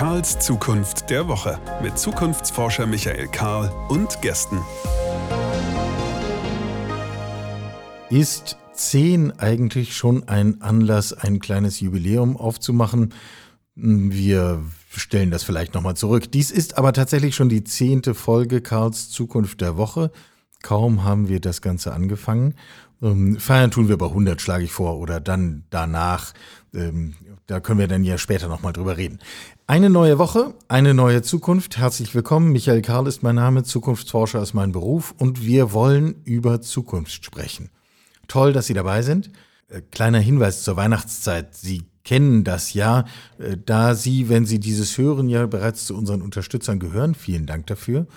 Karls Zukunft der Woche mit Zukunftsforscher Michael Karl und Gästen. Ist 10 eigentlich schon ein Anlass, ein kleines Jubiläum aufzumachen? Wir stellen das vielleicht nochmal zurück. Dies ist aber tatsächlich schon die zehnte Folge Karls Zukunft der Woche. Kaum haben wir das Ganze angefangen. Ähm, feiern tun wir bei 100, schlage ich vor, oder dann danach. Ähm, da können wir dann ja später nochmal drüber reden. Eine neue Woche, eine neue Zukunft. Herzlich willkommen. Michael Karl ist mein Name, Zukunftsforscher ist mein Beruf und wir wollen über Zukunft sprechen. Toll, dass Sie dabei sind. Äh, kleiner Hinweis zur Weihnachtszeit. Sie kennen das ja, äh, da Sie, wenn Sie dieses hören, ja bereits zu unseren Unterstützern gehören. Vielen Dank dafür.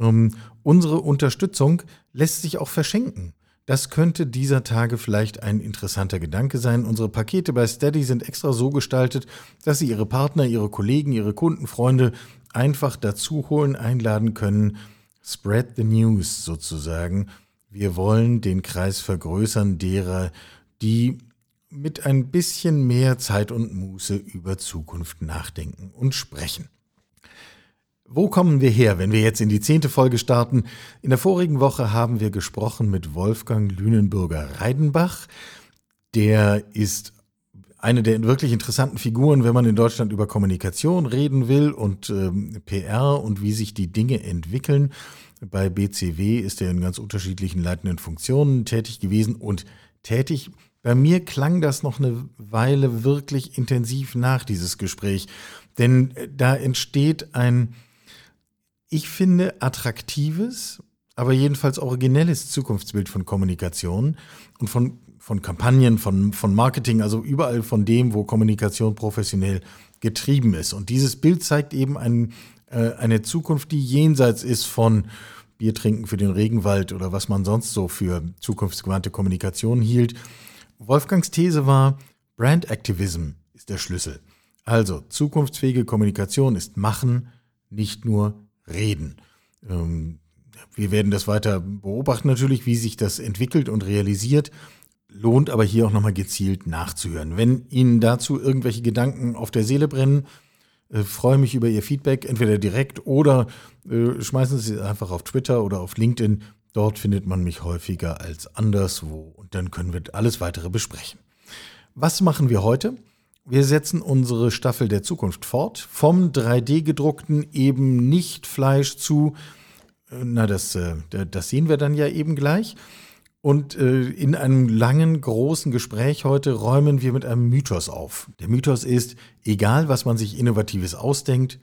Ähm, unsere Unterstützung lässt sich auch verschenken. Das könnte dieser Tage vielleicht ein interessanter Gedanke sein. Unsere Pakete bei Steady sind extra so gestaltet, dass Sie Ihre Partner, Ihre Kollegen, Ihre Kunden, Freunde einfach dazu holen, einladen können. Spread the news sozusagen. Wir wollen den Kreis vergrößern derer, die mit ein bisschen mehr Zeit und Muße über Zukunft nachdenken und sprechen. Wo kommen wir her, wenn wir jetzt in die zehnte Folge starten? In der vorigen Woche haben wir gesprochen mit Wolfgang Lünenbürger Reidenbach. Der ist eine der wirklich interessanten Figuren, wenn man in Deutschland über Kommunikation reden will und ähm, PR und wie sich die Dinge entwickeln. Bei BCW ist er in ganz unterschiedlichen leitenden Funktionen tätig gewesen und tätig. Bei mir klang das noch eine Weile wirklich intensiv nach dieses Gespräch, denn äh, da entsteht ein ich finde, attraktives, aber jedenfalls originelles Zukunftsbild von Kommunikation und von, von Kampagnen, von, von Marketing, also überall von dem, wo Kommunikation professionell getrieben ist. Und dieses Bild zeigt eben ein, äh, eine Zukunft, die jenseits ist von Bier trinken für den Regenwald oder was man sonst so für zukunftsgewandte Kommunikation hielt. Wolfgangs These war, Brand Activism ist der Schlüssel. Also zukunftsfähige Kommunikation ist machen, nicht nur reden. Ähm, wir werden das weiter beobachten natürlich, wie sich das entwickelt und realisiert. Lohnt aber hier auch nochmal gezielt nachzuhören. Wenn Ihnen dazu irgendwelche Gedanken auf der Seele brennen, äh, freue mich über Ihr Feedback, entweder direkt oder äh, schmeißen Sie es einfach auf Twitter oder auf LinkedIn. Dort findet man mich häufiger als anderswo und dann können wir alles weitere besprechen. Was machen wir heute? Wir setzen unsere Staffel der Zukunft fort. Vom 3D-gedruckten eben nicht Fleisch zu, äh, na, das, äh, das sehen wir dann ja eben gleich. Und äh, in einem langen, großen Gespräch heute räumen wir mit einem Mythos auf. Der Mythos ist, egal was man sich Innovatives ausdenkt,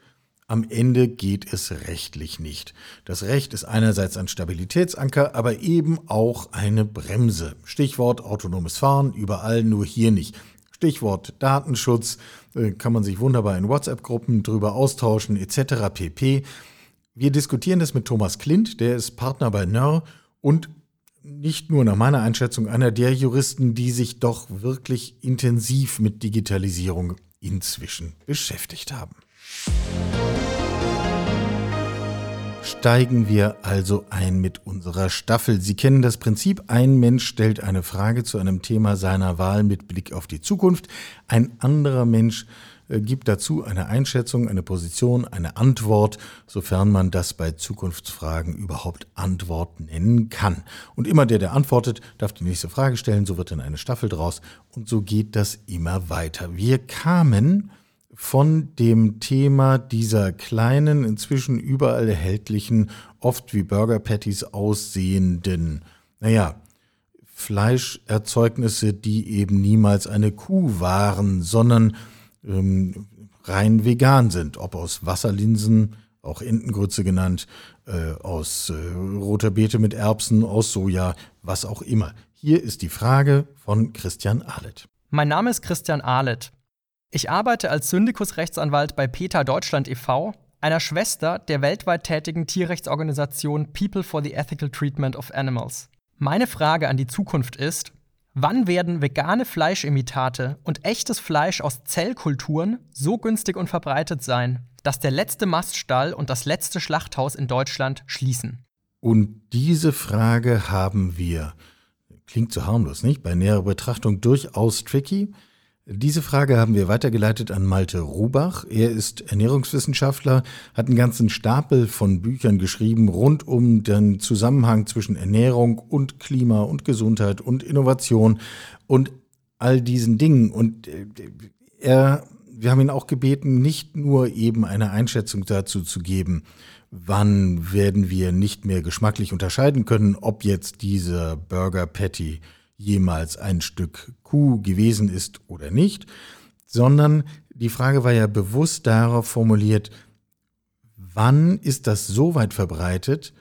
am Ende geht es rechtlich nicht. Das Recht ist einerseits ein Stabilitätsanker, aber eben auch eine Bremse. Stichwort autonomes Fahren, überall, nur hier nicht. Stichwort Datenschutz, äh, kann man sich wunderbar in WhatsApp-Gruppen drüber austauschen, etc. pp. Wir diskutieren das mit Thomas Klint, der ist Partner bei NER und nicht nur nach meiner Einschätzung einer der Juristen, die sich doch wirklich intensiv mit Digitalisierung inzwischen beschäftigt haben. Steigen wir also ein mit unserer Staffel. Sie kennen das Prinzip, ein Mensch stellt eine Frage zu einem Thema seiner Wahl mit Blick auf die Zukunft, ein anderer Mensch äh, gibt dazu eine Einschätzung, eine Position, eine Antwort, sofern man das bei Zukunftsfragen überhaupt Antwort nennen kann. Und immer der, der antwortet, darf die nächste Frage stellen, so wird dann eine Staffel draus und so geht das immer weiter. Wir kamen von dem Thema dieser kleinen, inzwischen überall erhältlichen, oft wie Burger Patties aussehenden, naja, Fleischerzeugnisse, die eben niemals eine Kuh waren, sondern ähm, rein vegan sind, ob aus Wasserlinsen, auch Entengrütze genannt, äh, aus äh, roter Beete mit Erbsen, aus Soja, was auch immer. Hier ist die Frage von Christian Ahlet. Mein Name ist Christian Ahlet. Ich arbeite als Syndikusrechtsanwalt bei PETA Deutschland e.V., einer Schwester der weltweit tätigen Tierrechtsorganisation People for the Ethical Treatment of Animals. Meine Frage an die Zukunft ist, wann werden vegane Fleischimitate und echtes Fleisch aus Zellkulturen so günstig und verbreitet sein, dass der letzte Maststall und das letzte Schlachthaus in Deutschland schließen? Und diese Frage haben wir, klingt so harmlos, nicht? Bei näherer Betrachtung durchaus tricky Diese Frage haben wir weitergeleitet an Malte Rubach. Er ist Ernährungswissenschaftler, hat einen ganzen Stapel von Büchern geschrieben rund um den Zusammenhang zwischen Ernährung und Klima und Gesundheit und Innovation und all diesen Dingen. Und äh, er, wir haben ihn auch gebeten, nicht nur eben eine Einschätzung dazu zu geben, wann werden wir nicht mehr geschmacklich unterscheiden können, ob jetzt dieser Burger Patty jemals ein Stück Kuh gewesen ist oder nicht, sondern die Frage war ja bewusst darauf formuliert, wann ist das so weit verbreitet,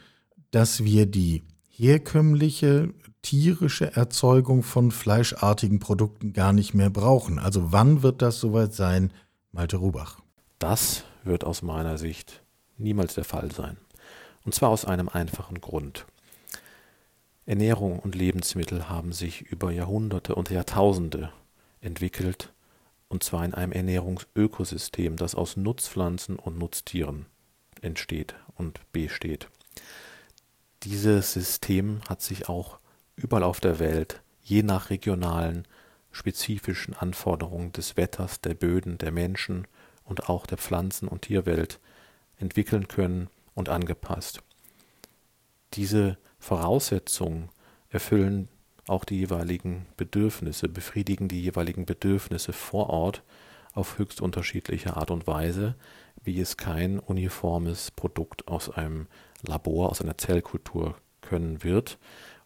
dass wir die herkömmliche tierische Erzeugung von fleischartigen Produkten gar nicht mehr brauchen. Also wann wird das soweit sein, Malte Rubach? Das wird aus meiner Sicht niemals der Fall sein. Und zwar aus einem einfachen Grund. Ernährung und Lebensmittel haben sich über Jahrhunderte und Jahrtausende entwickelt, und zwar in einem Ernährungsökosystem, das aus Nutzpflanzen und Nutztieren entsteht und besteht. Dieses System hat sich auch überall auf der Welt, je nach regionalen, spezifischen Anforderungen des Wetters, der Böden, der Menschen und auch der Pflanzen- und Tierwelt entwickeln können und angepasst. Diese Voraussetzungen erfüllen auch die jeweiligen Bedürfnisse, befriedigen die jeweiligen Bedürfnisse vor Ort auf höchst unterschiedliche Art und Weise, wie es kein uniformes Produkt aus einem Labor, aus einer Zellkultur können wird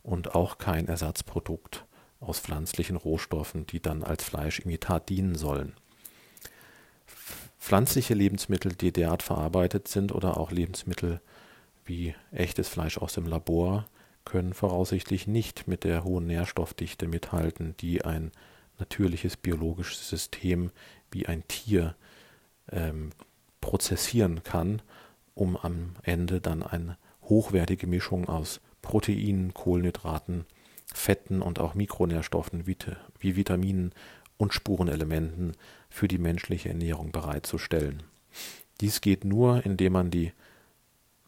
und auch kein Ersatzprodukt aus pflanzlichen Rohstoffen, die dann als Fleischimitat dienen sollen. Pflanzliche Lebensmittel, die derart verarbeitet sind oder auch Lebensmittel wie echtes Fleisch aus dem Labor können voraussichtlich nicht mit der hohen Nährstoffdichte mithalten, die ein natürliches biologisches System wie ein Tier ähm, prozessieren kann, um am Ende dann eine hochwertige Mischung aus Proteinen, Kohlenhydraten, Fetten und auch Mikronährstoffen wie Vitaminen und Spurenelementen für die menschliche Ernährung bereitzustellen. Dies geht nur, indem man die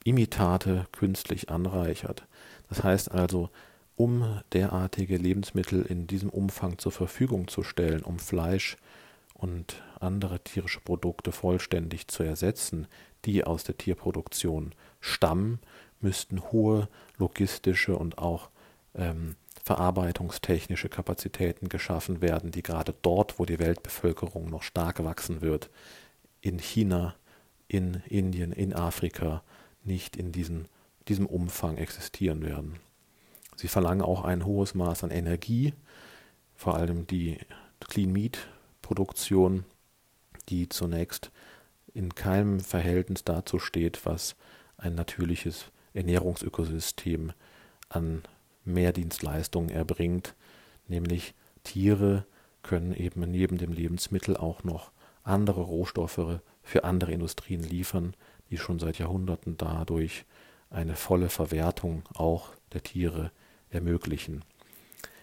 Imitate künstlich anreichert. Das heißt also, um derartige Lebensmittel in diesem Umfang zur Verfügung zu stellen, um Fleisch und andere tierische Produkte vollständig zu ersetzen, die aus der Tierproduktion stammen, müssten hohe logistische und auch ähm, verarbeitungstechnische Kapazitäten geschaffen werden, die gerade dort, wo die Weltbevölkerung noch stark wachsen wird, in China, in Indien, in Afrika, nicht in diesen, diesem Umfang existieren werden. Sie verlangen auch ein hohes Maß an Energie, vor allem die Clean Meat Produktion, die zunächst in keinem Verhältnis dazu steht, was ein natürliches Ernährungsökosystem an Mehrdienstleistungen erbringt, nämlich Tiere können eben neben dem Lebensmittel auch noch andere Rohstoffe für andere Industrien liefern, die schon seit Jahrhunderten dadurch eine volle Verwertung auch der Tiere ermöglichen.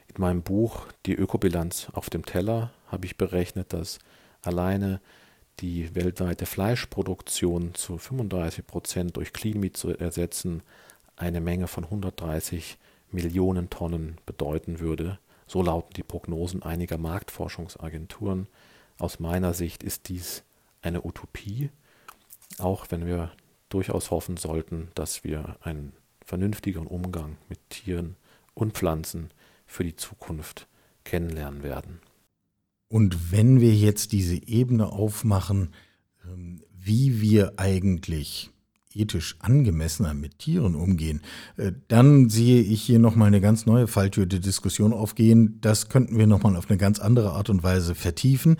In meinem Buch Die Ökobilanz auf dem Teller habe ich berechnet, dass alleine die weltweite Fleischproduktion zu 35 Prozent durch Clean Meat zu ersetzen eine Menge von 130 Millionen Tonnen bedeuten würde. So lauten die Prognosen einiger Marktforschungsagenturen. Aus meiner Sicht ist dies eine Utopie, auch wenn wir durchaus hoffen sollten, dass wir einen vernünftigeren Umgang mit Tieren und Pflanzen für die Zukunft kennenlernen werden. Und wenn wir jetzt diese Ebene aufmachen, ähm, wie wir eigentlich ethisch angemessener mit Tieren umgehen, äh, dann sehe ich hier nochmal eine ganz neue Falltür der Diskussion aufgehen. Das könnten wir nochmal auf eine ganz andere Art und Weise vertiefen.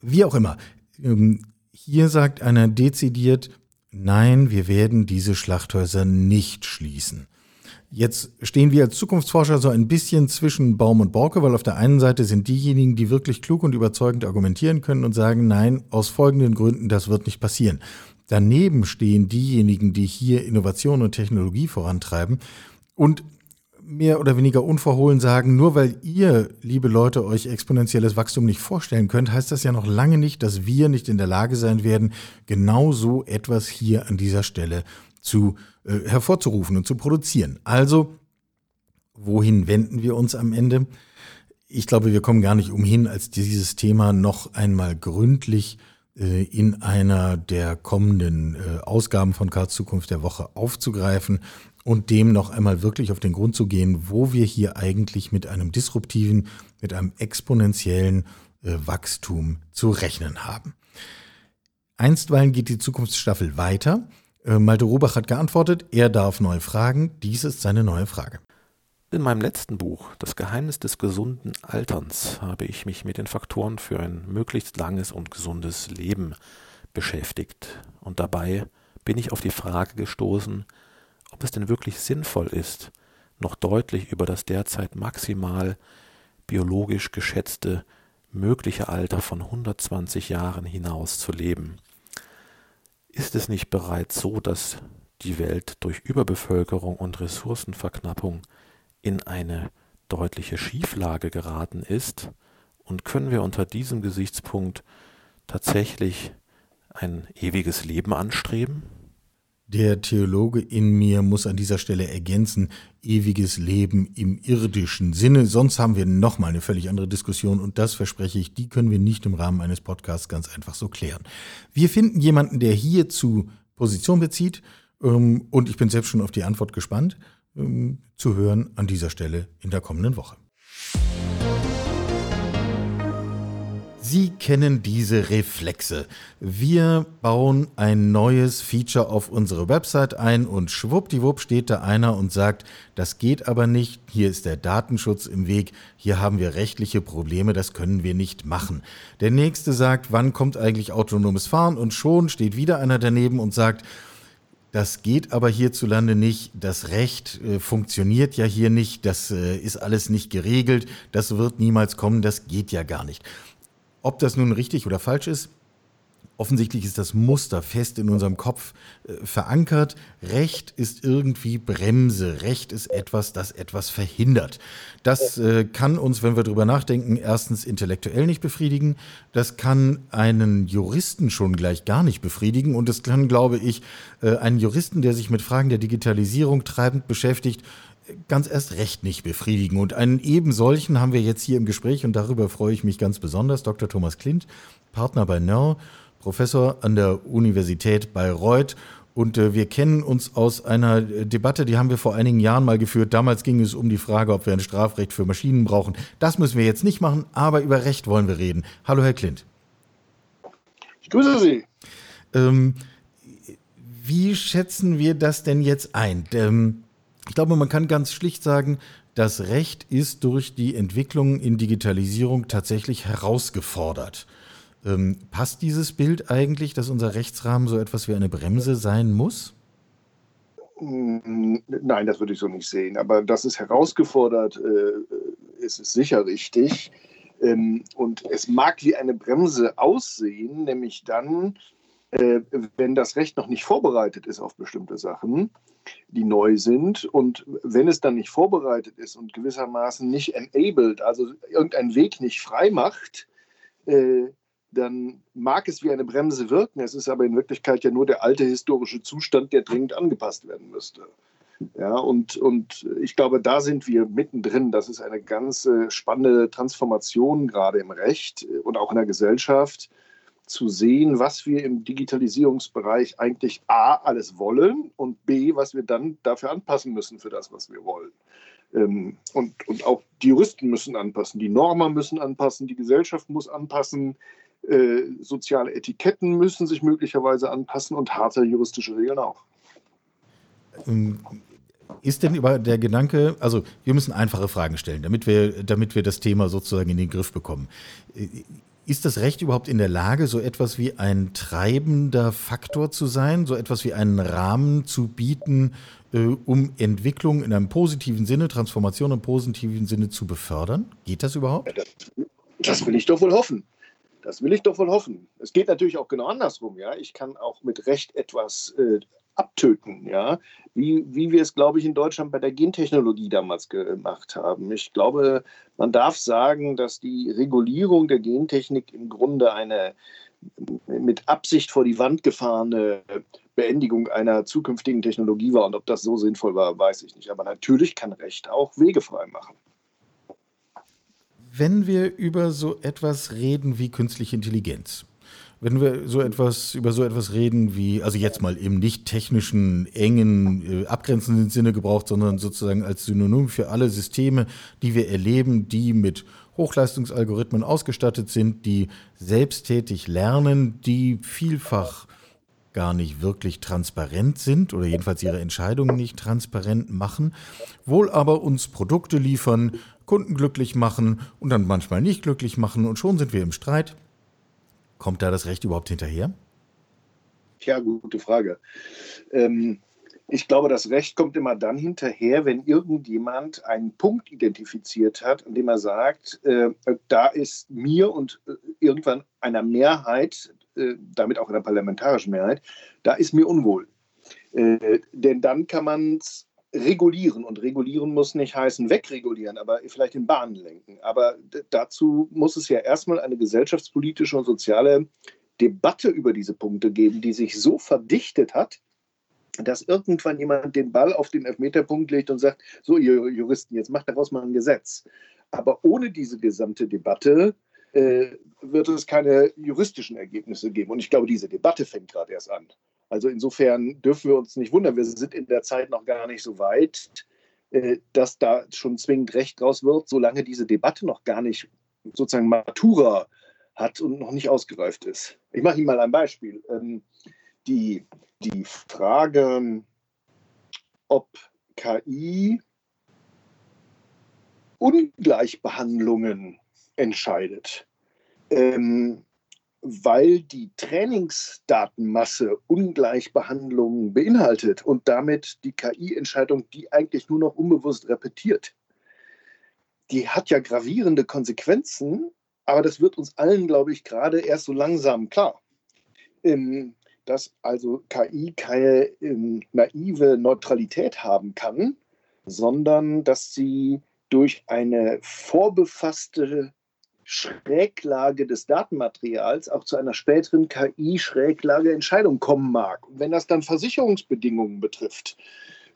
Wie auch immer. Hier sagt einer dezidiert, nein, wir werden diese Schlachthäuser nicht schließen. Jetzt stehen wir als Zukunftsforscher so ein bisschen zwischen Baum und Borke, weil auf der einen Seite sind diejenigen, die wirklich klug und überzeugend argumentieren können und sagen, nein, aus folgenden Gründen, das wird nicht passieren. Daneben stehen diejenigen, die hier Innovation und Technologie vorantreiben und mehr oder weniger unverhohlen sagen, nur weil ihr, liebe Leute, euch exponentielles Wachstum nicht vorstellen könnt, heißt das ja noch lange nicht, dass wir nicht in der Lage sein werden, genau so etwas hier an dieser Stelle zu äh, hervorzurufen und zu produzieren. Also, wohin wenden wir uns am Ende? ich glaube, wir kommen gar nicht umhin, als dieses Thema noch einmal gründlich äh, in einer der kommenden äh, Ausgaben von Karls Zukunft der Woche aufzugreifen und dem noch einmal wirklich auf den Grund zu gehen, wo wir hier eigentlich mit einem disruptiven, mit einem exponentiellen äh, Wachstum zu rechnen haben. Einstweilen geht die Zukunftsstaffel weiter. Malte Rubach hat geantwortet, er darf neu fragen. Dies ist seine neue Frage. In meinem letzten Buch, Das Geheimnis des gesunden Alterns, habe ich mich mit den Faktoren für ein möglichst langes und gesundes Leben beschäftigt. Und dabei bin ich auf die Frage gestoßen, ob es denn wirklich sinnvoll ist, noch deutlich über das derzeit maximal biologisch geschätzte mögliche Alter von 120 Jahren hinaus zu leben. Ist es nicht bereits so, dass die Welt durch Überbevölkerung und Ressourcenverknappung in eine deutliche Schieflage geraten ist und können wir unter diesem Gesichtspunkt tatsächlich ein ewiges Leben anstreben? Der Theologe in mir muss an dieser Stelle ergänzen, ewiges Leben im irdischen Sinne. Sonst haben wir nochmal eine völlig andere Diskussion und das verspreche ich, die können wir nicht im Rahmen eines Podcasts ganz einfach so klären. Wir finden jemanden, der hierzu Position bezieht ähm, und ich bin selbst schon auf die Antwort gespannt. Ähm, zu hören an dieser Stelle in der kommenden Woche. Sie kennen diese Reflexe. Wir bauen ein neues Feature auf unsere Website ein und schwuppdiwupp steht da einer und sagt, das geht aber nicht, hier ist der Datenschutz im Weg, hier haben wir rechtliche Probleme, das können wir nicht machen. Der nächste sagt, wann kommt eigentlich autonomes Fahren und schon steht wieder einer daneben und sagt, das geht aber hierzulande nicht. Das Recht äh, funktioniert ja hier nicht. Das äh, ist alles nicht geregelt. Das wird niemals kommen. Das geht ja gar nicht. Ob das nun richtig oder falsch ist, Offensichtlich ist das Muster fest in unserem Kopf äh, verankert. Recht ist irgendwie Bremse. Recht ist etwas, das etwas verhindert. Das äh, kann uns, wenn wir darüber nachdenken, erstens intellektuell nicht befriedigen. Das kann einen Juristen schon gleich gar nicht befriedigen. Und es kann, glaube ich, äh, einen Juristen, der sich mit Fragen der Digitalisierung treibend beschäftigt, ganz erst recht nicht befriedigen. Und einen eben solchen haben wir jetzt hier im Gespräch und darüber freue ich mich ganz besonders. Dr. Thomas Klint, Partner bei NER Professor an der Universität Bayreuth. Und äh, wir kennen uns aus einer äh, Debatte, die haben wir vor einigen Jahren mal geführt. Damals ging es um die Frage, ob wir ein Strafrecht für Maschinen brauchen. Das müssen wir jetzt nicht machen, aber über Recht wollen wir reden. Hallo, Herr Klint. Ich grüße Sie. Ähm, wie schätzen wir das denn jetzt ein? Ähm, ich glaube, man kann ganz schlicht sagen, das Recht ist durch die Entwicklung in Digitalisierung tatsächlich herausgefordert. Ähm, passt dieses Bild eigentlich, dass unser Rechtsrahmen so etwas wie eine Bremse sein muss? Mm, nein, das würde ich so nicht sehen. Aber das ist herausgefordert, äh, ist es sicher richtig. Ähm, und es mag wie eine Bremse aussehen, nämlich dann, wenn das Recht noch nicht vorbereitet ist auf bestimmte Sachen, die neu sind. Und wenn es dann nicht vorbereitet ist und gewissermaßen nicht enabled, also irgendein Weg nicht frei macht, äh, dann mag es wie eine Bremse wirken. Es ist aber in Wirklichkeit ja nur der alte historische Zustand, der dringend angepasst werden müsste. Ja, und, und ich glaube, da sind wir mittendrin. Das ist eine ganz spannende Transformation gerade im Recht und auch in der Gesellschaft, zu sehen, was wir im Digitalisierungsbereich eigentlich A, alles wollen und B, was wir dann dafür anpassen müssen für das, was wir wollen. Ähm, und, und auch die Juristen müssen anpassen, die Normen müssen anpassen, die Gesellschaft muss anpassen, äh, soziale Etiketten müssen sich möglicherweise anpassen und harte juristische Regeln auch. Ähm, ist denn über der Gedanke, also wir müssen einfache Fragen stellen, damit wir, damit wir das Thema sozusagen in den Griff bekommen. Ist das Recht überhaupt in der Lage, so etwas wie ein treibender Faktor zu sein, so etwas wie einen Rahmen zu bieten, äh, um Entwicklung in einem positiven Sinne, Transformation im positiven Sinne zu befördern? Geht das überhaupt? Das, das will ich doch wohl hoffen. Das will ich doch wohl hoffen. Es geht natürlich auch genau andersrum, ja. Ich kann auch mit Recht etwas äh, abtöten, ja, wie, wie wir es, glaube ich, in Deutschland bei der Gentechnologie damals gemacht haben. Ich glaube, man darf sagen, dass die Regulierung der Gentechnik im Grunde eine mit Absicht vor die Wand gefahrene Beendigung einer zukünftigen Technologie war. Und ob das so sinnvoll war, weiß ich nicht. Aber natürlich kann Recht auch Wege frei machen. wenn wir über so etwas reden wie künstliche Intelligenz, wenn wir so etwas über so etwas reden wie, also jetzt mal im nicht technischen, engen, äh, abgrenzenden Sinne gebraucht, sondern sozusagen als Synonym für alle Systeme, die wir erleben, die mit Hochleistungsalgorithmen ausgestattet sind, die selbsttätig lernen, die vielfach gar nicht wirklich transparent sind oder jedenfalls ihre Entscheidungen nicht transparent machen, wohl aber uns Produkte liefern, Kunden glücklich machen und dann manchmal nicht glücklich machen und schon sind wir im Streit. Kommt da das Recht überhaupt hinterher? Tja, gute Frage. Ähm, ich glaube, das Recht kommt immer dann hinterher, wenn irgendjemand einen Punkt identifiziert hat, an dem er sagt, äh, da ist mir und äh, irgendwann einer Mehrheit, äh, damit auch einer parlamentarischen Mehrheit, da ist mir unwohl. Äh, denn dann kann man es regulieren und regulieren muss nicht heißen wegregulieren, aber vielleicht in Bahnen lenken. Aber dazu muss es ja erstmal eine gesellschaftspolitische und soziale Debatte über diese Punkte geben, die sich so verdichtet hat, dass irgendwann jemand den Ball auf den Elfmeterpunkt legt und sagt, so ihr Juristen, jetzt macht daraus mal ein Gesetz. Aber ohne diese gesamte Debatte äh, wird es keine juristischen Ergebnisse geben. Und ich glaube, diese Debatte fängt gerade erst an. Also insofern dürfen wir uns nicht wundern, wir sind in der Zeit noch gar nicht so weit, äh, dass da schon zwingend Recht draus wird, solange diese Debatte noch gar nicht sozusagen Matura hat und noch nicht ausgereift ist. Ich mache Ihnen mal ein Beispiel. Ähm, die die Frage, ob KI Ungleichbehandlungen entscheidet, ähm, weil die Trainingsdatenmasse Ungleichbehandlungen beinhaltet und damit die KI-Entscheidung, die eigentlich nur noch unbewusst repetiert, die hat ja gravierende Konsequenzen, aber das wird uns allen, glaube ich, gerade erst so langsam klar. Ähm, dass also KI keine ähm, naive Neutralität haben kann, sondern dass sie durch eine vorbefasste Schräglage des Datenmaterials auch zu einer späteren KI-Schräglage-Entscheidung kommen mag. Und wenn das dann Versicherungsbedingungen betrifft,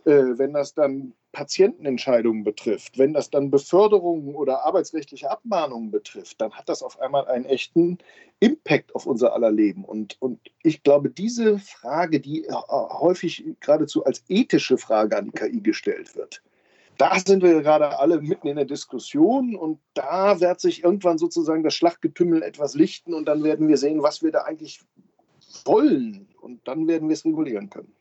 äh, wenn das dann Patientenentscheidungen betrifft, wenn das dann Beförderungen oder arbeitsrechtliche Abmahnungen betrifft, dann hat das auf einmal einen echten Impact auf unser aller Leben. Und, und ich glaube, diese Frage, die häufig geradezu als ethische Frage an die KI gestellt wird, da sind wir gerade alle mitten in der Diskussion und da wird sich irgendwann sozusagen das Schlachtgetümmel etwas lichten und dann werden wir sehen, was wir da eigentlich wollen und dann werden wir es regulieren können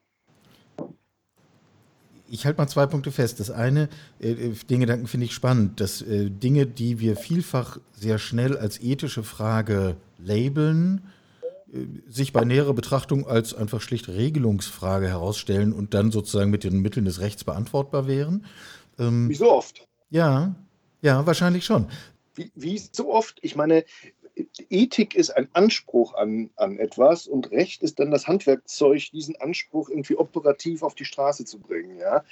ich halte mal zwei Punkte fest. Das eine, äh, äh, den Gedanken finde ich spannend, dass äh, Dinge, die wir vielfach sehr schnell als ethische Frage labeln, sich bei näherer Betrachtung als einfach schlicht Regelungsfrage herausstellen und dann sozusagen mit den Mitteln des Rechts beantwortbar wären. Ähm, wie so oft? Ja, ja, wahrscheinlich schon. Wie, wie so oft? Ich meine, Ethik ist ein Anspruch an, an etwas und Recht ist dann das Handwerkzeug, diesen Anspruch irgendwie operativ auf die Straße zu bringen. Ja?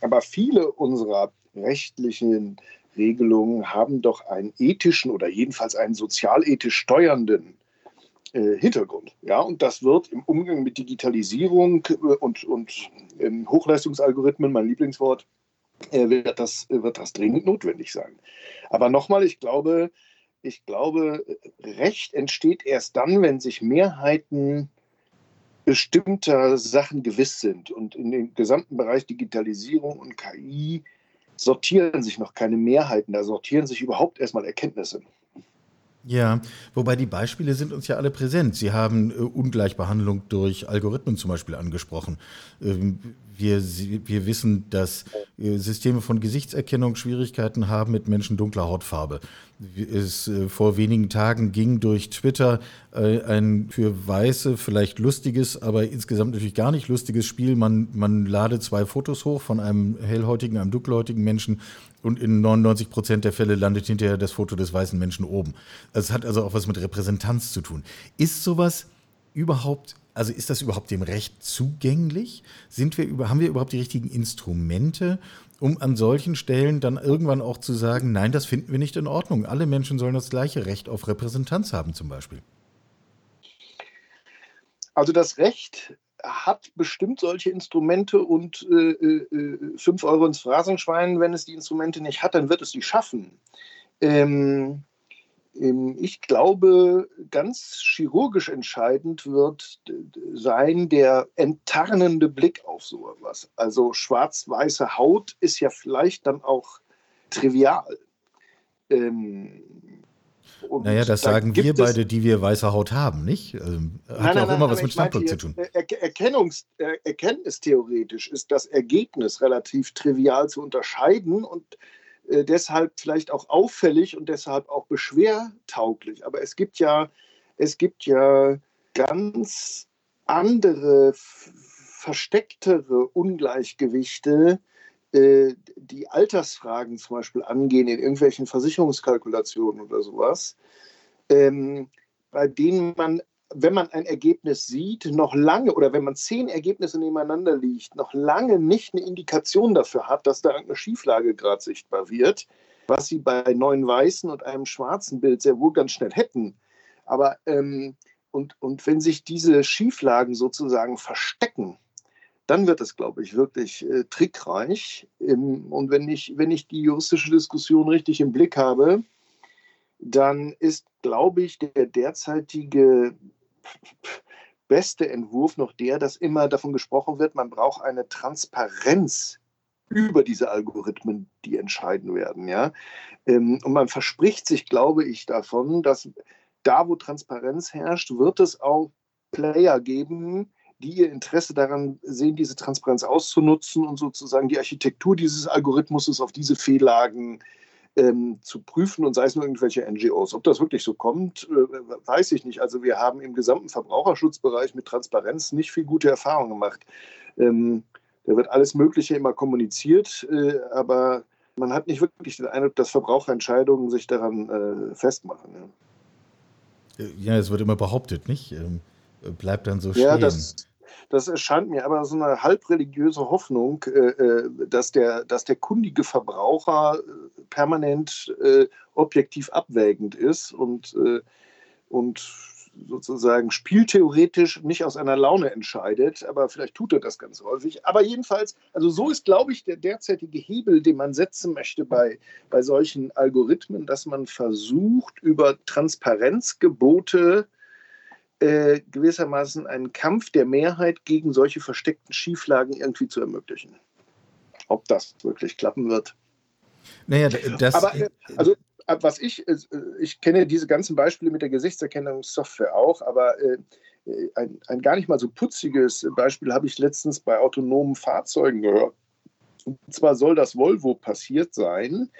Aber viele unserer rechtlichen Regelungen haben doch einen ethischen oder jedenfalls einen sozialethisch steuernden äh, Hintergrund. Ja? Und das wird im Umgang mit Digitalisierung äh, und, und ähm, Hochleistungsalgorithmen, mein Lieblingswort, wird, das, wird das dringend notwendig sein. Aber nochmal, ich glaube, ich glaube, Recht entsteht erst dann, wenn sich Mehrheiten bestimmter Sachen gewiss sind. Und in dem gesamten Bereich Digitalisierung und KI sortieren sich noch keine Mehrheiten, da sortieren sich überhaupt erstmal Erkenntnisse. Ja, wobei die Beispiele sind uns ja alle präsent. Sie haben äh, Ungleichbehandlung durch Algorithmen zum Beispiel angesprochen. Ähm, wir, wir wissen, dass äh, Systeme von Gesichtserkennung Schwierigkeiten haben mit Menschen dunkler Hautfarbe. Es äh, vor wenigen Tagen ging durch Twitter äh, ein für Weiße vielleicht lustiges, aber insgesamt natürlich gar nicht lustiges Spiel. Man, man lade zwei Fotos hoch von einem hellhäutigen, einem dunkelhäutigen Menschen und in 99 Prozent der Fälle landet hinterher das Foto des weißen Menschen oben. Es hat also auch was mit Repräsentanz zu tun. Ist sowas überhaupt also ist das überhaupt dem Recht zugänglich? Sind wir haben wir überhaupt die richtigen Instrumente, um an solchen Stellen dann irgendwann auch zu sagen, nein, das finden wir nicht in Ordnung. Alle Menschen sollen das gleiche Recht auf Repräsentanz haben zum Beispiel. Also das Recht hat bestimmt solche Instrumente und äh, 5 äh, Euro ins Phrasenschwein, wenn es die Instrumente nicht hat, dann wird es die schaffen. Ähm, ich glaube, ganz chirurgisch entscheidend wird sein der enttarnende Blick auf so etwas. Also schwarz-weiße Haut ist ja vielleicht dann auch trivial. Ähm, naja, das da sagen wir beide, die wir weiße Haut haben, nicht? Ähm, hat nein, ja auch nein, immer was mit Standpunkt zu tun. Er Erkennungs erkenntnistheoretisch ist das Ergebnis relativ trivial zu unterscheiden und äh, deshalb vielleicht auch auffällig und deshalb auch beschwertauglich. Aber es gibt ja, es gibt ja ganz andere, verstecktere Ungleichgewichte, äh, die Altersfragen zum Beispiel angehen in irgendwelchen Versicherungskalkulationen oder sowas, ähm, bei denen man wenn man ein Ergebnis sieht, noch lange oder wenn man zehn Ergebnisse nebeneinander liegt, noch lange nicht eine Indikation dafür hat, dass da eine Schieflage gerade sichtbar wird, was sie bei neun weißen und einem schwarzen Bild sehr wohl ganz schnell hätten. Aber ähm, und, und wenn sich diese Schieflagen sozusagen verstecken, dann wird es, glaube ich, wirklich äh, trickreich. Ähm, und wenn ich, wenn ich die juristische Diskussion richtig im Blick habe, dann ist, glaube ich, der derzeitige beste Entwurf noch der, dass immer davon gesprochen wird, man braucht eine Transparenz über diese Algorithmen, die entscheiden werden. Ja? Ähm, und man verspricht sich, glaube ich, davon, dass da, wo Transparenz herrscht, wird es auch Player geben, die ihr Interesse daran sehen, diese Transparenz auszunutzen und sozusagen die Architektur dieses Algorithmus auf diese Fehllagen ähm, zu prüfen und sei es nur irgendwelche NGOs. Ob das wirklich so kommt, äh, weiß ich nicht. Also wir haben im gesamten Verbraucherschutzbereich mit Transparenz nicht viel gute Erfahrungen gemacht. Ähm, da wird alles Mögliche immer kommuniziert, äh, aber man hat nicht wirklich den Eindruck, dass Verbraucherentscheidungen sich daran äh, festmachen. Ja. ja. es wird immer behauptet, nicht? Ähm, bleibt dann so stehen. Ja, das, das erscheint mir aber so eine halbreligiöse Hoffnung, äh, äh, dass, der, dass der kundige Verbraucher äh, permanent äh, objektiv abwägend ist und, äh, und sozusagen spieltheoretisch nicht aus einer Laune entscheidet, aber vielleicht tut er das ganz häufig. Aber jedenfalls, also so ist, glaube ich, der derzeitige Hebel, den man setzen möchte bei, bei solchen Algorithmen, dass man versucht, über Transparenzgebote äh, gewissermaßen einen Kampf der Mehrheit gegen solche versteckten Schieflagen irgendwie zu ermöglichen. Ob das wirklich klappen wird. Naja, das. Aber, äh, also, äh, was ich, äh, ich kenne diese ganzen Beispiele mit der Gesichtserkennungssoftware auch, aber äh, ein, ein gar nicht mal so putziges Beispiel habe ich letztens bei autonomen Fahrzeugen gehört. Und zwar soll das Volvo passiert sein,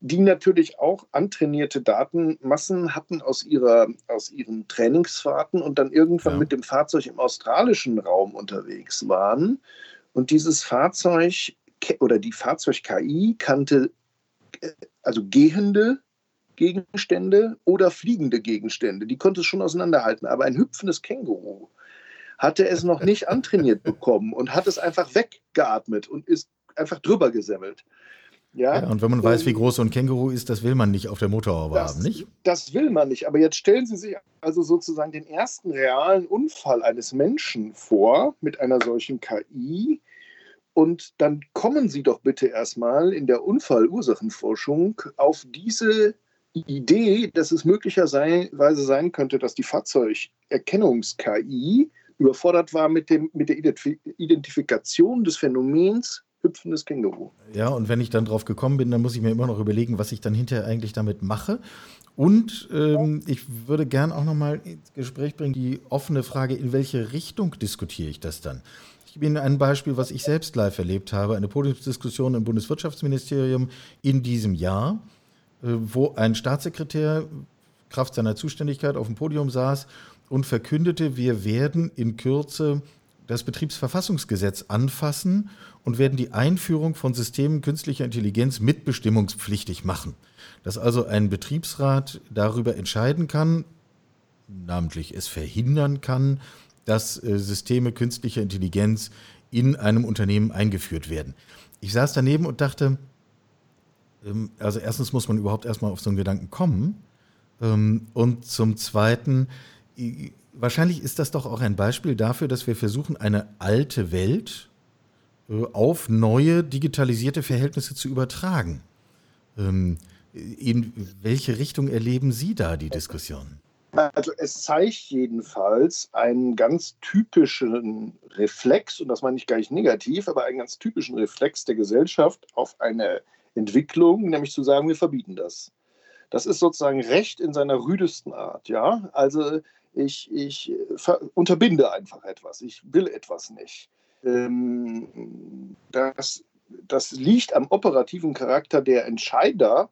die natürlich auch antrainierte Datenmassen hatten aus, ihrer, aus ihren Trainingsfahrten und dann irgendwann ja. mit dem Fahrzeug im australischen Raum unterwegs waren. Und dieses Fahrzeug oder die Fahrzeug-KI kannte äh, also gehende Gegenstände oder fliegende Gegenstände. Die konnte es schon auseinanderhalten. Aber ein hüpfendes Känguru hatte es noch nicht antrainiert bekommen und hat es einfach weggeatmet und ist einfach drüber gesemmelt. Ja, ja, und wenn man weiß, wie groß so ein Känguru ist, das will man nicht auf der Motorhaube haben, nicht? Das will man nicht. Aber jetzt stellen Sie sich also sozusagen den ersten realen Unfall eines Menschen vor mit einer solchen KI. Und dann kommen Sie doch bitte erstmal in der Unfallursachenforschung auf diese Idee, dass es möglicherweise sein könnte, dass die Fahrzeugerkennungs-KI überfordert war mit, dem, mit der Identifikation des Phänomens hüpfendes Känguru. Ja, und wenn ich dann drauf gekommen bin, dann muss ich mir immer noch überlegen, was ich dann hinterher eigentlich damit mache. Und ähm, ich würde gern auch nochmal ins Gespräch bringen, die offene Frage, in welche Richtung diskutiere ich das dann? Ich gebe Ihnen ein Beispiel, was ich selbst live erlebt habe, eine Podiumsdiskussion im Bundeswirtschaftsministerium in diesem Jahr, äh, wo ein Staatssekretär Kraft seiner Zuständigkeit auf dem Podium saß und verkündete, wir werden in Kürze das Betriebsverfassungsgesetz anfassen und werden die Einführung von Systemen künstlicher Intelligenz mitbestimmungspflichtig machen. Dass also ein Betriebsrat darüber entscheiden kann, namentlich es verhindern kann, dass äh, Systeme künstlicher Intelligenz in einem Unternehmen eingeführt werden. Ich saß daneben und dachte, ähm, also erstens muss man überhaupt erstmal auf so einen Gedanken kommen ähm, und zum Zweiten, wahrscheinlich ist das doch auch ein Beispiel dafür, dass wir versuchen, eine alte Welt äh, auf neue digitalisierte Verhältnisse zu übertragen. Ähm, In welche Richtung erleben Sie da die Diskussion? Also es zeigt jedenfalls einen ganz typischen Reflex, und das meine ich gar nicht negativ, aber einen ganz typischen Reflex der Gesellschaft auf eine Entwicklung, nämlich zu sagen, wir verbieten das. Das ist sozusagen Recht in seiner rüdesten Art, ja. Also ich, ich unterbinde einfach etwas, ich will etwas nicht. Ähm, das, das liegt am operativen Charakter der Entscheider,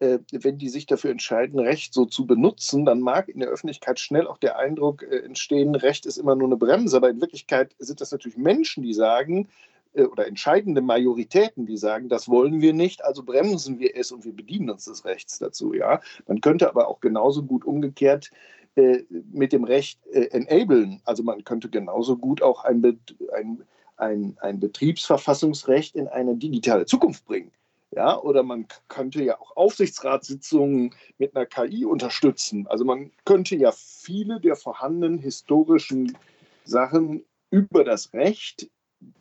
äh, wenn die sich dafür entscheiden, Recht so zu benutzen, dann mag in der Öffentlichkeit schnell auch der Eindruck äh, entstehen, Recht ist immer nur eine Bremse. Aber in Wirklichkeit sind das natürlich Menschen, die sagen, äh, oder entscheidende Majoritäten, die sagen, das wollen wir nicht, also bremsen wir es und wir bedienen uns des Rechts dazu. Ja? Man könnte aber auch genauso gut umgekehrt äh, mit dem Recht äh, enablen. Also man könnte genauso gut auch ein, ein, ein, ein Betriebsverfassungsrecht in eine digitale Zukunft bringen. Ja, oder man könnte ja auch Aufsichtsratssitzungen mit einer KI unterstützen. Also man könnte ja viele der vorhandenen historischen Sachen über das Recht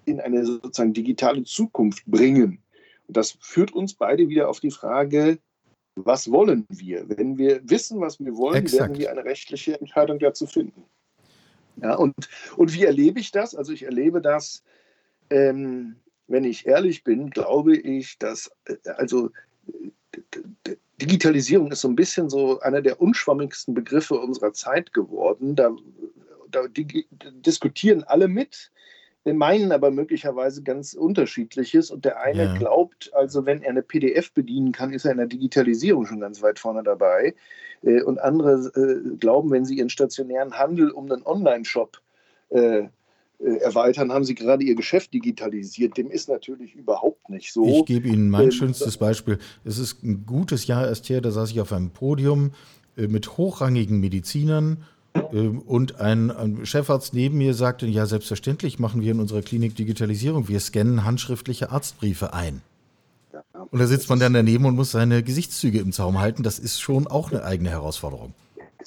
in eine sozusagen digitale Zukunft bringen. Und das führt uns beide wieder auf die Frage, was wollen wir? Wenn wir wissen, was wir wollen, Exakt. werden wir eine rechtliche Entscheidung dazu finden. Ja, und, und wie erlebe ich das? Also ich erlebe das ähm, wenn ich ehrlich bin, glaube ich, dass äh, also Digitalisierung ist so ein bisschen so einer der unschwammigsten Begriffe unserer Zeit geworden. Da, da diskutieren alle mit, meinen aber möglicherweise ganz unterschiedliches. Und der eine ja. glaubt, also wenn er eine PDF bedienen kann, ist er in der Digitalisierung schon ganz weit vorne dabei. Äh, und andere äh, glauben, wenn sie ihren stationären Handel um einen Online-Shop äh, erweitern, haben Sie gerade Ihr Geschäft digitalisiert. Dem ist natürlich überhaupt nicht so. Ich gebe Ihnen mein ähm, schönstes Beispiel. Es ist ein gutes Jahr erst her, da saß ich auf einem Podium mit hochrangigen Medizinern und ein, ein, Chefarzt neben mir sagte, ja, selbstverständlich machen wir in unserer Klinik Digitalisierung. Wir scannen handschriftliche Arztbriefe ein. und da sitzt man dann daneben und muss seine Gesichtszüge im Zaum halten. Das ist schon auch eine eigene Herausforderung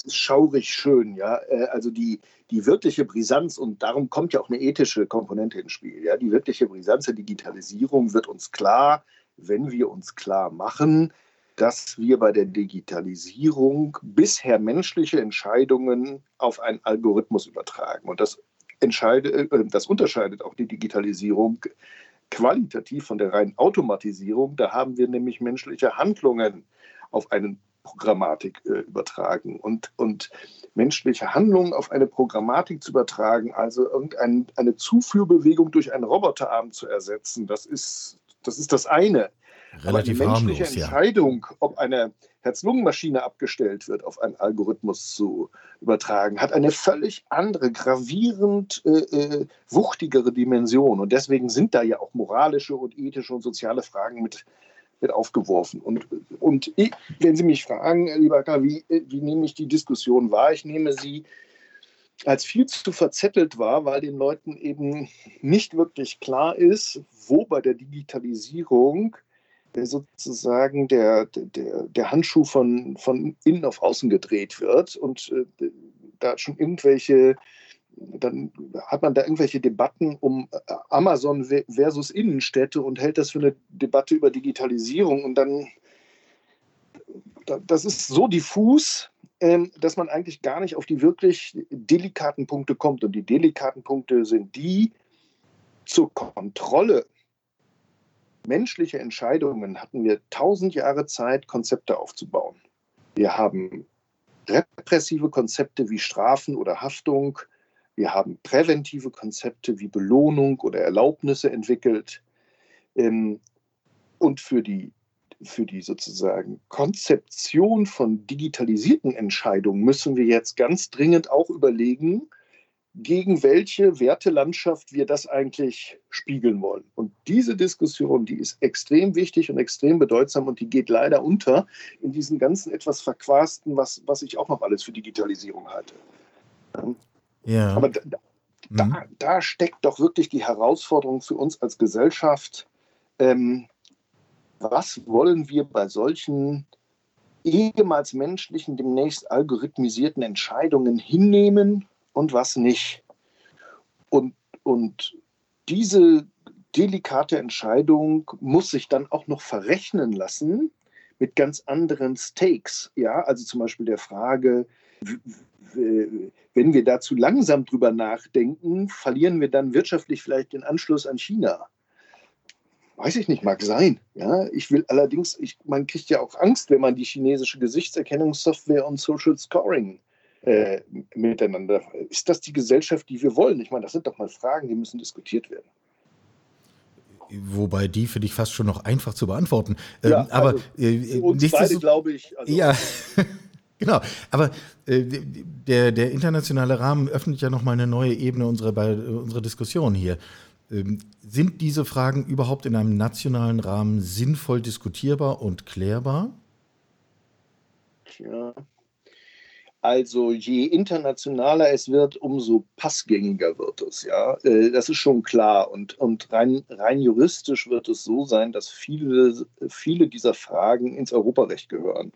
es ist schaurig schön, ja. Äh, also die, die wirkliche Brisanz, und darum kommt ja auch eine ethische Komponente ins Spiel, ja. Die wirkliche Brisanz der Digitalisierung wird uns klar, wenn wir uns klar machen, dass wir bei der Digitalisierung bisher menschliche Entscheidungen auf einen Algorithmus übertragen. Und das, entscheidet, äh, das unterscheidet auch die Digitalisierung qualitativ von der reinen Automatisierung. Da haben wir nämlich menschliche Handlungen auf einen Programmatik äh, übertragen. Und, und menschliche Handlungen auf eine Programmatik zu übertragen, also irgendeine Zuführbewegung durch einen Roboterarm zu ersetzen, das ist das, ist das eine. Relativ Aber eine menschliche harmlos, Entscheidung, ja. ob eine Herz-Lungen-Maschine abgestellt wird, auf einen Algorithmus zu übertragen, hat eine völlig andere, gravierend äh, äh, wuchtigere Dimension. Und deswegen sind da ja auch moralische und ethische und soziale Fragen mit wird aufgeworfen. Und, und ich, wenn Sie mich fragen, lieber K., wie, wie nehme ich die Diskussion wahr? Ich nehme sie als viel zu verzettelt war, weil den Leuten eben nicht wirklich klar ist, wo bei der Digitalisierung sozusagen der, der, der Handschuh von, von innen auf außen gedreht wird und äh, da schon irgendwelche dann hat man da irgendwelche Debatten um äh, Amazon versus Innenstädte und hält das für eine Debatte über Digitalisierung. Und dann, das ist so diffus, ähm, dass man eigentlich gar nicht auf die wirklich delikaten Punkte kommt. Und die delikaten Punkte sind die zur Kontrolle menschlicher Entscheidungen hatten wir tausend Jahre Zeit, Konzepte aufzubauen. Wir haben repressive Konzepte wie Strafen oder Haftung wir haben präventive Konzepte wie Belohnung oder Erlaubnisse entwickelt. Ähm, und für die, für die sozusagen Konzeption von digitalisierten Entscheidungen müssen wir jetzt ganz dringend auch überlegen, gegen welche Wertelandschaft wir das eigentlich spiegeln wollen. Und diese Diskussion, die ist extrem wichtig und extrem bedeutsam und die geht leider unter in diesen ganzen etwas verquasten, was, was ich auch noch alles für Digitalisierung halte. Ja. Aber da, da, mhm. da, steckt doch wirklich die Herausforderung für uns als Gesellschaft. Ähm, was wollen wir bei solchen ehemals menschlichen, demnächst algorithmisierten Entscheidungen hinnehmen und was nicht? Und, und diese delikate Entscheidung muss sich dann auch noch verrechnen lassen mit ganz anderen Stakes. Ja, also zum Beispiel der Frage, wenn wir da zu langsam drüber nachdenken, verlieren wir dann wirtschaftlich vielleicht den Anschluss an China. Weiß ich nicht, mag sein. Ja, ich will allerdings, ich, man kriegt ja auch Angst, wenn man die chinesische Gesichtserkennungssoftware und Social Scoring äh, miteinander. Ist das die Gesellschaft, die wir wollen? Ich meine, das sind doch mal Fragen, die müssen diskutiert werden. Wobei die finde ich fast schon noch einfach zu beantworten. Ja, ähm, aber also, äh, uns beide, glaube ich. Also, ja. Genau, aber äh, der, der internationale Rahmen öffnet ja nochmal eine neue Ebene unserer, bei, unserer Diskussion hier. Ähm, sind diese Fragen überhaupt in einem nationalen Rahmen sinnvoll diskutierbar und klärbar? Tja. Also je internationaler es wird, umso passgängiger wird es, ja. Äh, das ist schon klar. Und, und rein, rein juristisch wird es so sein, dass viele, viele dieser Fragen ins Europarecht gehören.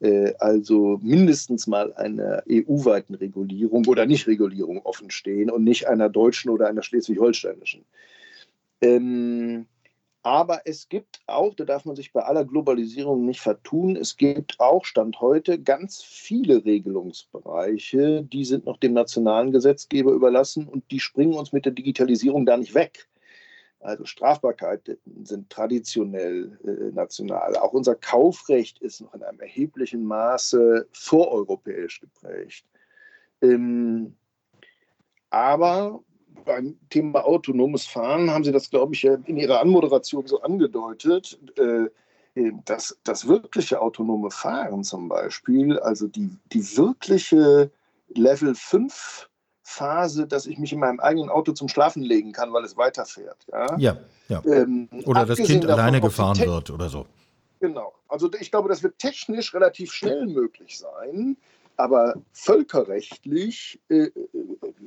Äh, also mindestens mal einer EU-weiten Regulierung oder Nichtregulierung offenstehen und nicht einer deutschen oder einer schleswig-holsteinischen. Ähm, aber es gibt auch, da darf man sich bei aller Globalisierung nicht vertun, es gibt auch Stand heute ganz viele Regelungsbereiche, die sind noch dem nationalen Gesetzgeber überlassen und die springen uns mit der Digitalisierung da nicht weg. Also Strafbarkeiten sind traditionell äh, national. Auch unser Kaufrecht ist noch in einem erheblichen Maße voreuropäisch geprägt. Ähm, aber beim Thema autonomes Fahren haben Sie das, glaube ich, in Ihrer Anmoderation so angedeutet. Äh, das, das wirkliche autonome Fahren zum Beispiel, also die, die wirkliche Level 5 Phase, dass ich mich in meinem eigenen Auto zum Schlafen legen kann, weil es weiterfährt. Ja, ja. ja. Ähm, oder das Kind alleine gefahren wird oder so. Genau. Also ich glaube, das wird technisch relativ schnell möglich sein, aber völkerrechtlich äh,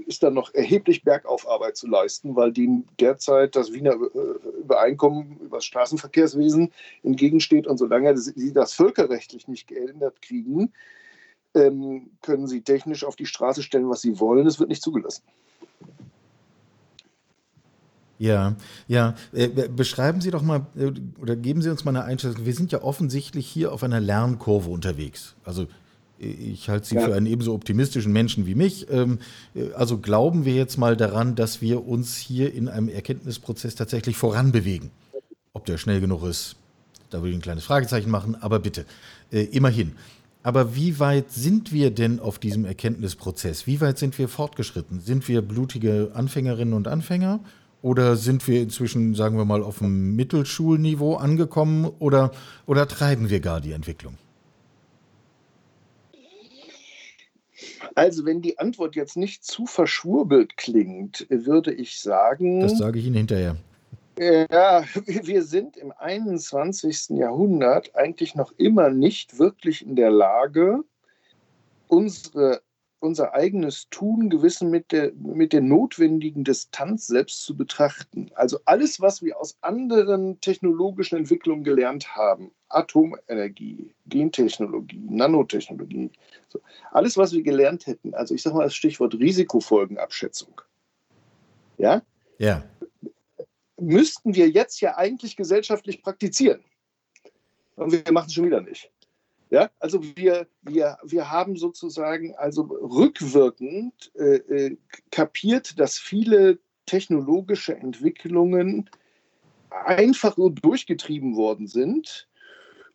ist da noch erheblich Bergaufarbeit zu leisten, weil dem derzeit das Wiener äh, Übereinkommen über das Straßenverkehrswesen entgegensteht. Und solange sie das völkerrechtlich nicht geändert kriegen, ähm, können sie technisch auf die Straße stellen, was sie wollen. Es wird nicht zugelassen. Ja, ja. Äh, beschreiben Sie doch mal äh, oder geben Sie uns mal eine Einschätzung. Wir sind ja offensichtlich hier auf einer Lernkurve unterwegs. Also ich halte Sie ja. für einen ebenso optimistischen Menschen wie mich. Ähm, äh, also glauben wir jetzt mal daran, dass wir uns hier in einem Erkenntnisprozess tatsächlich voranbewegen. Ob der schnell genug ist, da würde ich ein kleines Fragezeichen machen, aber bitte, äh, immerhin. Aber wie weit sind wir denn auf diesem Erkenntnisprozess? Wie weit sind wir fortgeschritten? Sind wir blutige Anfängerinnen und Anfänger? Oder sind wir inzwischen, sagen wir mal, auf dem Mittelschulniveau angekommen? Oder, oder treiben wir gar die Entwicklung? Also, wenn die Antwort jetzt nicht zu verschwurbelt klingt, würde ich sagen. Das sage ich Ihnen hinterher. Ja, wir sind im 21. Jahrhundert eigentlich noch immer nicht wirklich in der Lage, unsere, unser eigenes Tun gewissen mit der, mit der notwendigen Distanz selbst zu betrachten. Also alles, was wir aus anderen technologischen Entwicklungen gelernt haben, Atomenergie, Gentechnologie, Nanotechnologie, so, alles, was wir gelernt hätten, also ich sage mal das Stichwort Risikofolgenabschätzung. Ja? Ja müssten wir jetzt ja eigentlich gesellschaftlich praktizieren. Und wir machen es schon wieder nicht. Ja, also wir, wir, wir haben sozusagen also rückwirkend äh, äh, kapiert, dass viele technologische Entwicklungen einfach so durchgetrieben worden sind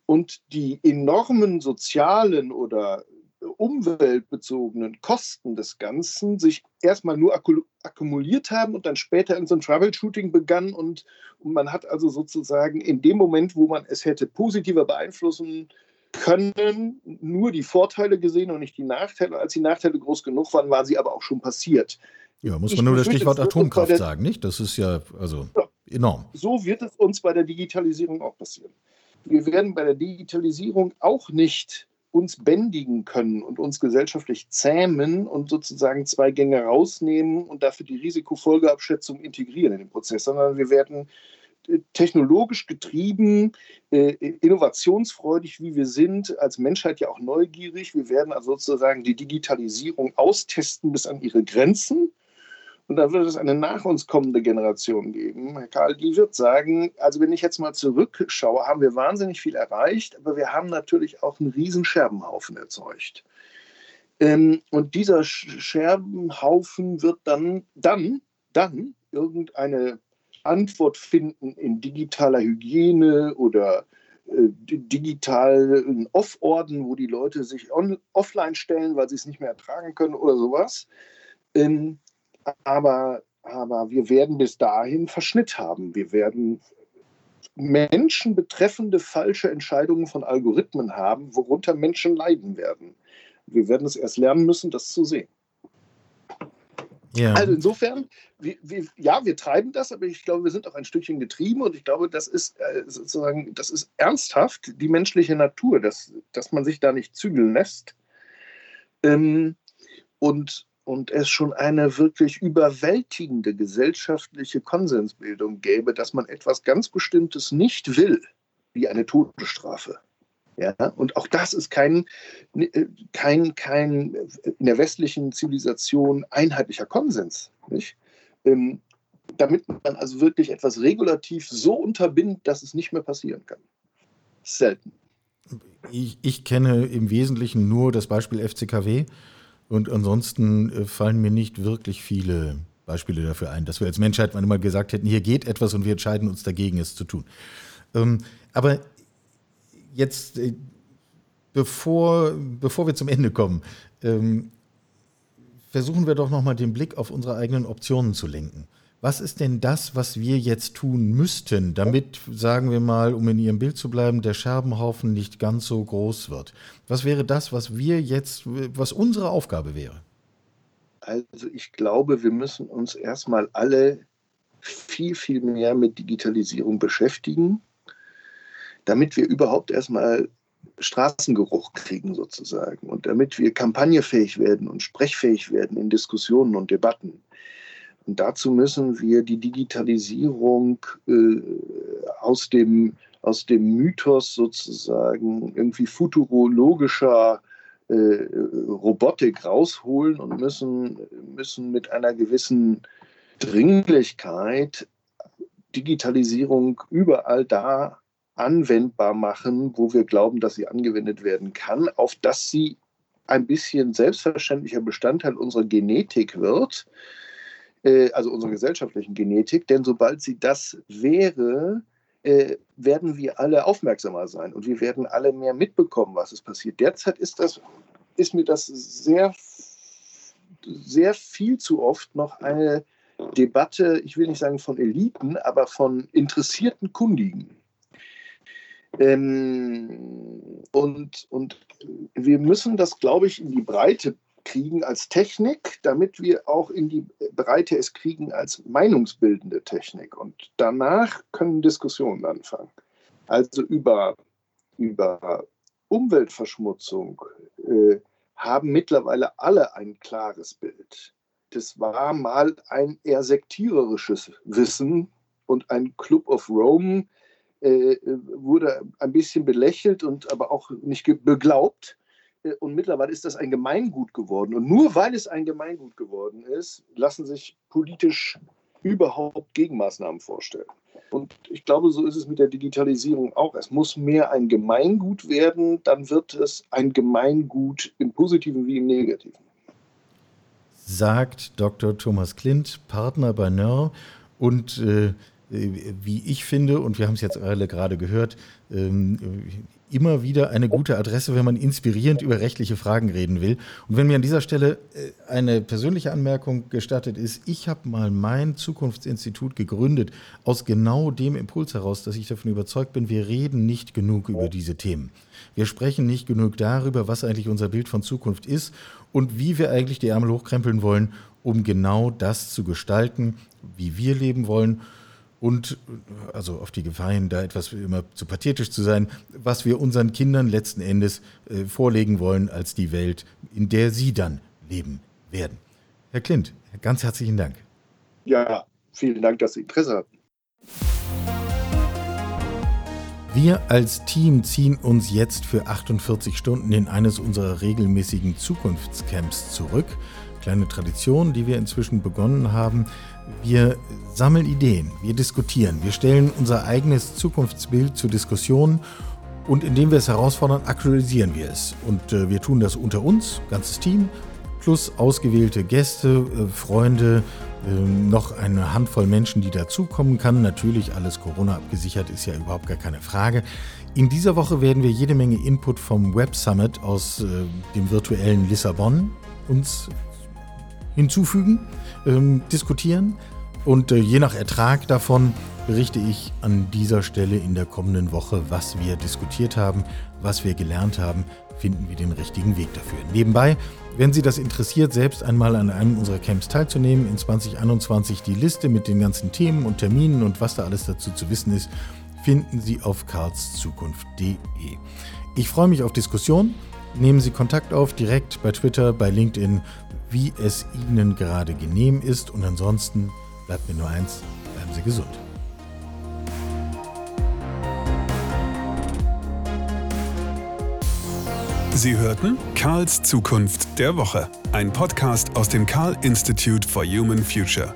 und die enormen sozialen oder umweltbezogenen Kosten des Ganzen sich erstmal nur akkumuliert haben und dann später in so ein Troubleshooting begann und, und man hat also sozusagen in dem Moment, wo man es hätte positiver beeinflussen können, nur die Vorteile gesehen und nicht die Nachteile. Als die Nachteile groß genug waren, waren sie aber auch schon passiert. Ja, muss man ich nur das Stichwort Atomkraft sagen, nicht? Das ist ja also ja, enorm. So wird es uns bei der Digitalisierung auch passieren. Wir werden bei der Digitalisierung auch nicht uns bändigen können und uns gesellschaftlich zähmen und sozusagen zwei Gänge rausnehmen und dafür die Risikofolgeabschätzung integrieren in den Prozess, sondern wir werden äh, technologisch getrieben, äh, innovationsfreudig, wie wir sind, als Menschheit ja auch neugierig. Wir werden also sozusagen die Digitalisierung austesten bis an ihre Grenzen Und dann wird es eine nach uns kommende Generation geben, Herr Karl, die wird sagen, also wenn ich jetzt mal zurückschaue, haben wir wahnsinnig viel erreicht, aber wir haben natürlich auch einen riesen Scherbenhaufen erzeugt. Ähm, und dieser Scherbenhaufen wird dann, dann, dann irgendeine Antwort finden in digitaler Hygiene oder äh, digitalen Off-Orden, wo die Leute sich on, offline stellen, weil sie es nicht mehr ertragen können oder sowas. Ähm, aber, aber wir werden bis dahin Verschnitt haben. Wir werden Menschen betreffende falsche Entscheidungen von Algorithmen haben, worunter Menschen leiden werden. Wir werden es erst lernen müssen, das zu sehen. Ja. Also insofern, wir, wir, ja, wir treiben das, aber ich glaube, wir sind auch ein Stückchen getrieben und ich glaube, das ist äh, sozusagen, das ist ernsthaft die menschliche Natur, dass, dass man sich da nicht zügeln lässt. Ähm, und, und es schon eine wirklich überwältigende gesellschaftliche Konsensbildung gäbe, dass man etwas ganz Bestimmtes nicht will, wie eine Todesstrafe. Ja, und auch das ist kein, kein, kein in der westlichen Zivilisation einheitlicher Konsens. Nicht? Ähm, damit man also wirklich etwas regulativ so unterbindet, dass es nicht mehr passieren kann. Selten. Ich, ich kenne im Wesentlichen nur das Beispiel FCKW und ansonsten äh, fallen mir nicht wirklich viele Beispiele dafür ein, dass wir als Menschheit mal gesagt hätten, hier geht etwas und wir entscheiden uns dagegen, es zu tun. Ähm, aber jetzt, äh, bevor, bevor wir zum Ende kommen, ähm, versuchen wir doch nochmal den Blick auf unsere eigenen Optionen zu lenken. Was ist denn das, was wir jetzt tun müssten, damit, sagen wir mal, um in Ihrem Bild zu bleiben, der Scherbenhaufen nicht ganz so groß wird? Was wäre das, was wir jetzt, was unsere Aufgabe wäre? Also ich glaube, wir müssen uns erstmal alle viel, viel mehr mit Digitalisierung beschäftigen damit wir überhaupt erstmal Straßengeruch kriegen sozusagen und damit wir kampagnefähig werden und sprechfähig werden in Diskussionen und Debatten. Und dazu müssen wir die Digitalisierung äh, aus, dem, aus dem Mythos sozusagen irgendwie futurologischer äh, Robotik rausholen und müssen, müssen mit einer gewissen Dringlichkeit Digitalisierung überall da anwendbar machen, wo wir glauben, dass sie angewendet werden kann, auf dass sie ein bisschen selbstverständlicher Bestandteil unserer Genetik wird, äh, also unserer gesellschaftlichen Genetik. Denn sobald sie das wäre, äh, werden wir alle aufmerksamer sein und wir werden alle mehr mitbekommen, was es passiert. Derzeit ist, das, ist mir das sehr, sehr viel zu oft noch eine Debatte, ich will nicht sagen von Eliten, aber von interessierten Kundigen. Ähm, und, und wir müssen das, glaube ich, in die Breite kriegen als Technik, damit wir auch in die Breite es kriegen als meinungsbildende Technik. Und danach können Diskussionen anfangen. Also über, über Umweltverschmutzung äh, haben mittlerweile alle ein klares Bild. Das war mal ein eher sektiererisches Wissen und ein Club of Rome äh, wurde ein bisschen belächelt und aber auch nicht beglaubt. Äh, und mittlerweile ist das ein Gemeingut geworden. Und nur weil es ein Gemeingut geworden ist, lassen sich politisch überhaupt Gegenmaßnahmen vorstellen. Und ich glaube, so ist es mit der Digitalisierung auch. Es muss mehr ein Gemeingut werden, dann wird es ein Gemeingut im Positiven wie im Negativen. Sagt Dr. Thomas Klint, Partner bei NER und äh, wie ich finde, und wir haben es jetzt alle gerade gehört, ähm, immer wieder eine gute Adresse, wenn man inspirierend über rechtliche Fragen reden will. Und wenn mir an dieser Stelle äh, eine persönliche Anmerkung gestattet ist, ich habe mal mein Zukunftsinstitut gegründet aus genau dem Impuls heraus, dass ich davon überzeugt bin, wir reden nicht genug über diese Themen. Wir sprechen nicht genug darüber, was eigentlich unser Bild von Zukunft ist und wie wir eigentlich die Ärmel hochkrempeln wollen, um genau das zu gestalten, wie wir leben wollen und also auf die Gefahr hin, da etwas immer zu pathetisch zu sein, was wir unseren Kindern letzten Endes äh, vorlegen wollen als die Welt, in der sie dann leben werden. Herr Klint, ganz herzlichen Dank. Ja, vielen Dank, dass Sie Interesse hatten. Wir als Team ziehen uns jetzt für 48 Stunden in eines unserer regelmäßigen Zukunftscamps zurück. kleine Tradition, die wir inzwischen begonnen haben. Wir sammeln Ideen, wir diskutieren, wir stellen unser eigenes Zukunftsbild zur Diskussion und indem wir es herausfordern, aktualisieren wir es. Und äh, wir tun das unter uns, ganzes Team, plus ausgewählte Gäste, äh, Freunde, äh, noch eine Handvoll Menschen, die dazukommen kann. Natürlich alles Corona abgesichert, ist ja überhaupt gar keine Frage. In dieser Woche werden wir jede Menge Input vom Web Summit aus äh, dem virtuellen Lissabon uns hinzufügen, ähm, diskutieren und äh, je nach Ertrag davon berichte ich an dieser Stelle in der kommenden Woche, was wir diskutiert haben, was wir gelernt haben, finden wir den richtigen Weg dafür. Nebenbei, wenn Sie das interessiert, selbst einmal an einem unserer Camps teilzunehmen, in 2021 die Liste mit den ganzen Themen und Terminen und was da alles dazu zu wissen ist, finden Sie auf karlszukunft.de. Ich freue mich auf Diskussion. Nehmen Sie Kontakt auf, direkt bei Twitter, bei LinkedIn, wie es Ihnen gerade genehm ist. Und ansonsten bleibt mir nur eins, bleiben Sie gesund. Sie hörten Karls Zukunft der Woche, ein Podcast aus dem Karl Institute for Human Future.